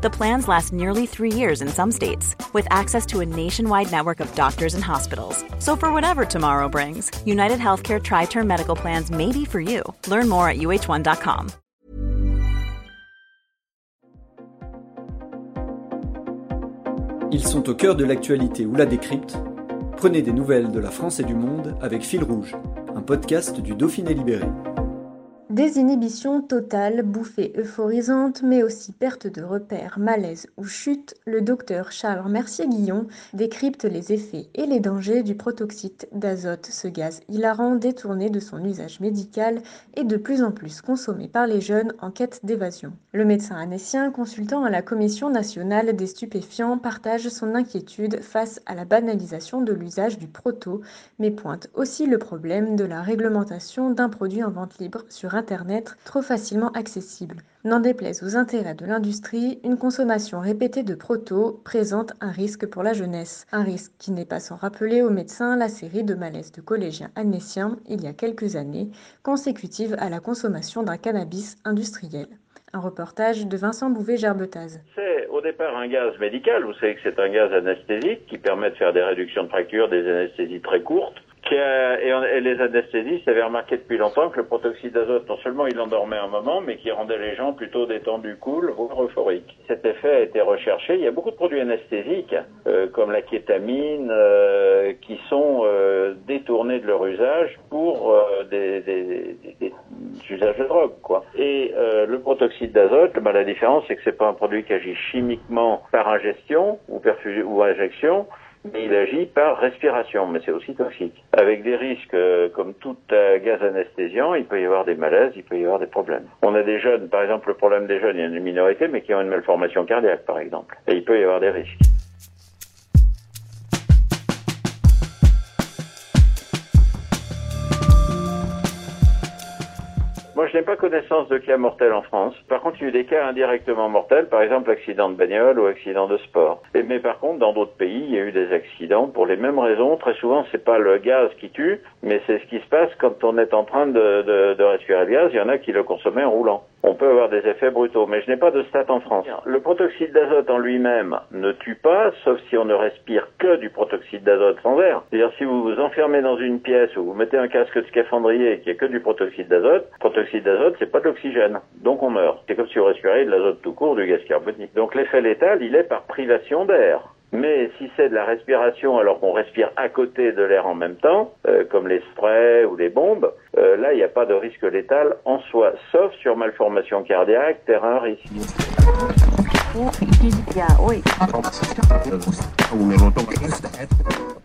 The plans last nearly three years in some states, with access to a nationwide network of doctors and hospitals. So, for whatever tomorrow brings, United Healthcare Tri Term Medical Plans may be for you. Learn more at uh1.com. Ils sont au cœur de l'actualité ou la décrypte. Prenez des nouvelles de la France et du monde avec Fil Rouge, un podcast du Dauphiné Libéré. Désinhibition totale, bouffée euphorisante, mais aussi perte de repères, malaise ou chute, le docteur Charles Mercier-Guillon décrypte les effets et les dangers du protoxyde d'azote, ce gaz hilarant détourné de son usage médical et de plus en plus consommé par les jeunes en quête d'évasion. Le médecin annécien, consultant à la Commission nationale des stupéfiants, partage son inquiétude face à la banalisation de l'usage du proto, mais pointe aussi le problème de la réglementation d'un produit en vente libre sur Trop facilement accessible. N'en déplaise aux intérêts de l'industrie, une consommation répétée de proto présente un risque pour la jeunesse. Un risque qui n'est pas sans rappeler aux médecins la série de malaises de collégiens annéciens il y a quelques années, consécutive à la consommation d'un cannabis industriel. Un reportage de Vincent Bouvet-Gerbetaz. C'est au départ un gaz médical, vous savez que c'est un gaz anesthésique qui permet de faire des réductions de fractures, des anesthésies très courtes et, les anesthésistes avaient remarqué depuis longtemps que le protoxyde d'azote, non seulement il endormait un moment, mais qui rendait les gens plutôt détendus, cool, voire euphoriques. Cet effet a été recherché. Il y a beaucoup de produits anesthésiques, euh, comme la kétamine, euh, qui sont euh, détournés de leur usage pour des, usages de drogue, quoi. Et le protoxyde d'azote, ben, la différence, c'est que c'est pas un produit qui agit chimiquement par ingestion ou, ou injection, mais il agit par respiration, mais c'est aussi toxique. Avec des risques, euh, comme tout euh, gaz anesthésiant, il peut y avoir des malaises, il peut y avoir des problèmes. On a des jeunes, par exemple, le problème des jeunes, il y a une minorité, mais qui ont une malformation cardiaque, par exemple. Et il peut y avoir des risques. Je n'ai pas connaissance de cas mortels en France. Par contre, il y a eu des cas indirectement mortels, par exemple accident de bagnole ou accident de sport. Mais par contre, dans d'autres pays, il y a eu des accidents pour les mêmes raisons. Très souvent, c'est pas le gaz qui tue, mais c'est ce qui se passe quand on est en train de, de, de respirer le gaz. Il y en a qui le consommaient en roulant on peut avoir des effets brutaux, mais je n'ai pas de stats en France. Le protoxyde d'azote en lui-même ne tue pas, sauf si on ne respire que du protoxyde d'azote sans air. C'est-à-dire si vous vous enfermez dans une pièce où vous mettez un casque de scaphandrier et qu'il n'y a que du protoxyde d'azote, protoxyde d'azote c'est pas de l'oxygène, donc on meurt. C'est comme si vous respirez de l'azote tout court, du gaz carbonique. Donc l'effet létal, il est par privation d'air. Mais si c'est de la respiration alors qu'on respire à côté de l'air en même temps, euh, comme les sprays ou les bombes, euh, là il n'y a pas de risque létal en soi, sauf sur malformation cardiaque, terrain risque.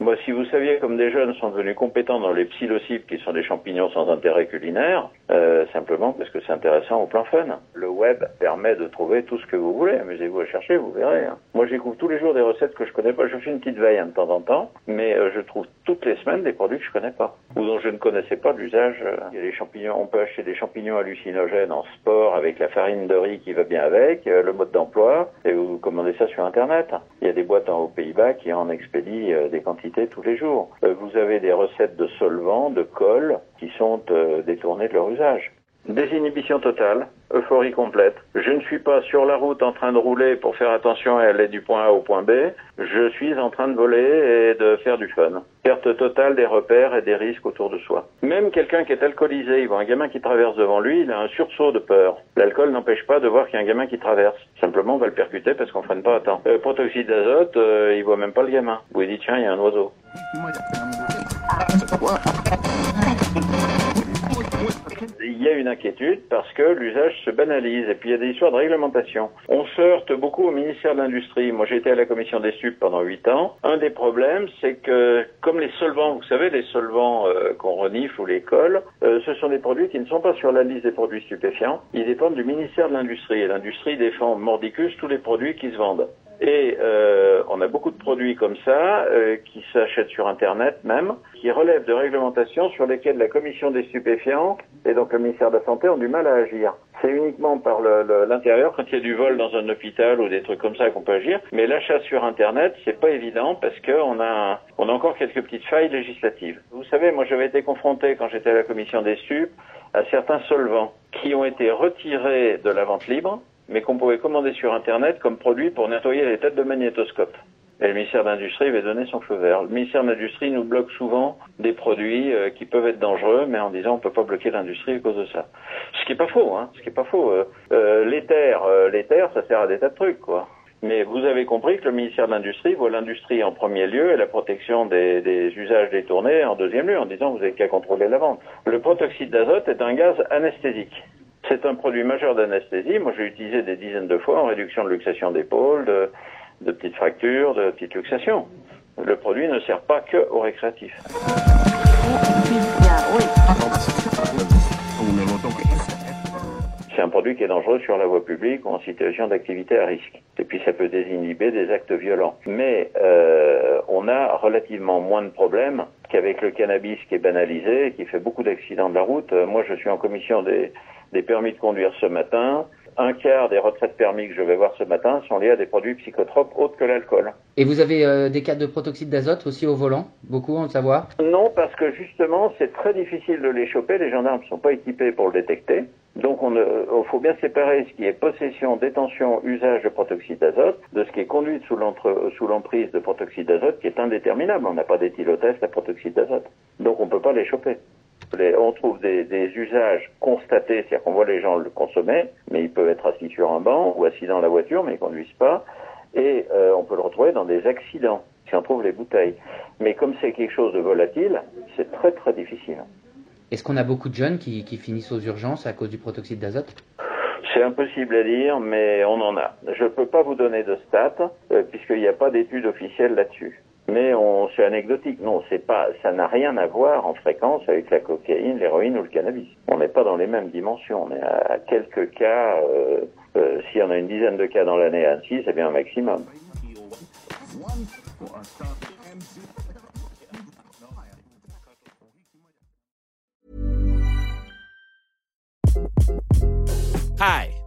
Moi, si vous saviez comme des jeunes sont devenus compétents dans les psilocybes, qui sont des champignons sans intérêt culinaire, euh, simplement parce que c'est intéressant au plan fun. Le web permet de trouver tout ce que vous voulez. Amusez-vous à chercher, vous verrez. Hein. Moi, j'écoute tous les jours des recettes que je connais pas. Je fais une petite veille hein, de temps en temps, mais euh, je trouve toutes les semaines des produits que je connais pas ou dont je ne connaissais pas l'usage. Euh. Il y a des champignons. On peut acheter des champignons hallucinogènes en sport avec la farine de riz qui va bien avec, le mode d'emploi, et vous commandez ça sur Internet. Il y a des boîtes aux Pays-Bas qui en expédient des quantités tous les jours. Euh, vous avez des recettes de solvants, de colle, qui sont euh, détournées de leur usage. Désinhibition totale, euphorie complète. Je ne suis pas sur la route en train de rouler pour faire attention à aller du point A au point B. Je suis en train de voler et de faire du fun. Perte totale des repères et des risques autour de soi. Même quelqu'un qui est alcoolisé, il voit un gamin qui traverse devant lui, il a un sursaut de peur. L'alcool n'empêche pas de voir qu'il y a un gamin qui traverse. Simplement, on va le percuter parce qu'on freine pas à temps. Euh, protoxyde d'azote, euh, il voit même pas le gamin. Vous lui dites, tiens, il y a un oiseau. Il y a une inquiétude parce que l'usage se banalise et puis il y a des histoires de réglementation. On se heurte beaucoup au ministère de l'Industrie. Moi été à la commission des SUP pendant 8 ans. Un des problèmes c'est que comme les solvants, vous savez les solvants euh, qu'on renifle ou les colle, euh, ce sont des produits qui ne sont pas sur la liste des produits stupéfiants. Ils dépendent du ministère de l'Industrie et l'industrie défend mordicus tous les produits qui se vendent. Et euh, on a beaucoup de produits comme ça euh, qui s'achètent sur Internet même, qui relèvent de réglementations sur lesquelles la commission des stupéfiants et donc le ministère de la Santé ont du mal à agir. C'est uniquement par l'intérieur, quand il y a du vol dans un hôpital ou des trucs comme ça qu'on peut agir. Mais l'achat sur Internet, c'est pas évident parce qu'on a, on a encore quelques petites failles législatives. Vous savez, moi j'avais été confronté quand j'étais à la commission des SUP à certains solvants qui ont été retirés de la vente libre, mais qu'on pouvait commander sur Internet comme produit pour nettoyer les têtes de magnétoscope. Et le ministère de l'Industrie avait donné son feu vert. Le ministère de l'Industrie nous bloque souvent des produits euh, qui peuvent être dangereux, mais en disant on peut pas bloquer l'industrie à cause de ça. Ce qui est pas faux, hein. Ce qui est pas faux. Euh, euh l'éther, euh, l'éther, ça sert à des tas de trucs, quoi. Mais vous avez compris que le ministère de l'Industrie voit l'industrie en premier lieu et la protection des, des, usages détournés en deuxième lieu, en disant vous avez qu'à contrôler la vente. Le protoxyde d'azote est un gaz anesthésique. C'est un produit majeur d'anesthésie. Moi, j'ai utilisé des dizaines de fois en réduction de luxation d'épaule, de, de petites fractures, de petites luxations. Le produit ne sert pas que au récréatif. C'est un produit qui est dangereux sur la voie publique ou en situation d'activité à risque. Et puis ça peut désinhiber des actes violents. Mais euh, on a relativement moins de problèmes qu'avec le cannabis qui est banalisé et qui fait beaucoup d'accidents de la route. Moi, je suis en commission des, des permis de conduire ce matin un quart des retraites permis que je vais voir ce matin sont liés à des produits psychotropes autres que l'alcool. Et vous avez euh, des cas de protoxyde d'azote aussi au volant? Beaucoup, on le savoir? Non, parce que justement, c'est très difficile de les choper. Les gendarmes ne sont pas équipés pour le détecter. Donc, il euh, faut bien séparer ce qui est possession, détention, usage de protoxyde d'azote de ce qui est conduite sous l'emprise de protoxyde d'azote, qui est indéterminable. On n'a pas d'éthylotest à protoxyde d'azote. Donc, on ne peut pas les choper on trouve des, usages constatés, c'est-à-dire qu'on voit les gens le consommer, mais ils peuvent être assis sur un banc ou assis dans la voiture, mais ils conduisent pas. Et euh, on peut le retrouver dans des accidents, si on trouve les bouteilles. Mais comme c'est quelque chose de volatile, c'est très très difficile. Est-ce qu'on a beaucoup de jeunes qui, finissent aux urgences à cause du protoxyde d'azote? C'est impossible à dire, mais on en a. Je ne peux pas vous donner de stats, euh, puisqu'il n'y a pas d'études officielles là-dessus mais on, c'est anecdotique. Non, c'est pas, ça n'a rien à voir en fréquence avec la cocaïne, l'héroïne ou le cannabis. On n'est pas dans les mêmes dimensions. On est à, quelques cas. Euh, euh, si on a une dizaine de cas dans l'année Annecy, c'est bien un maximum. Hi,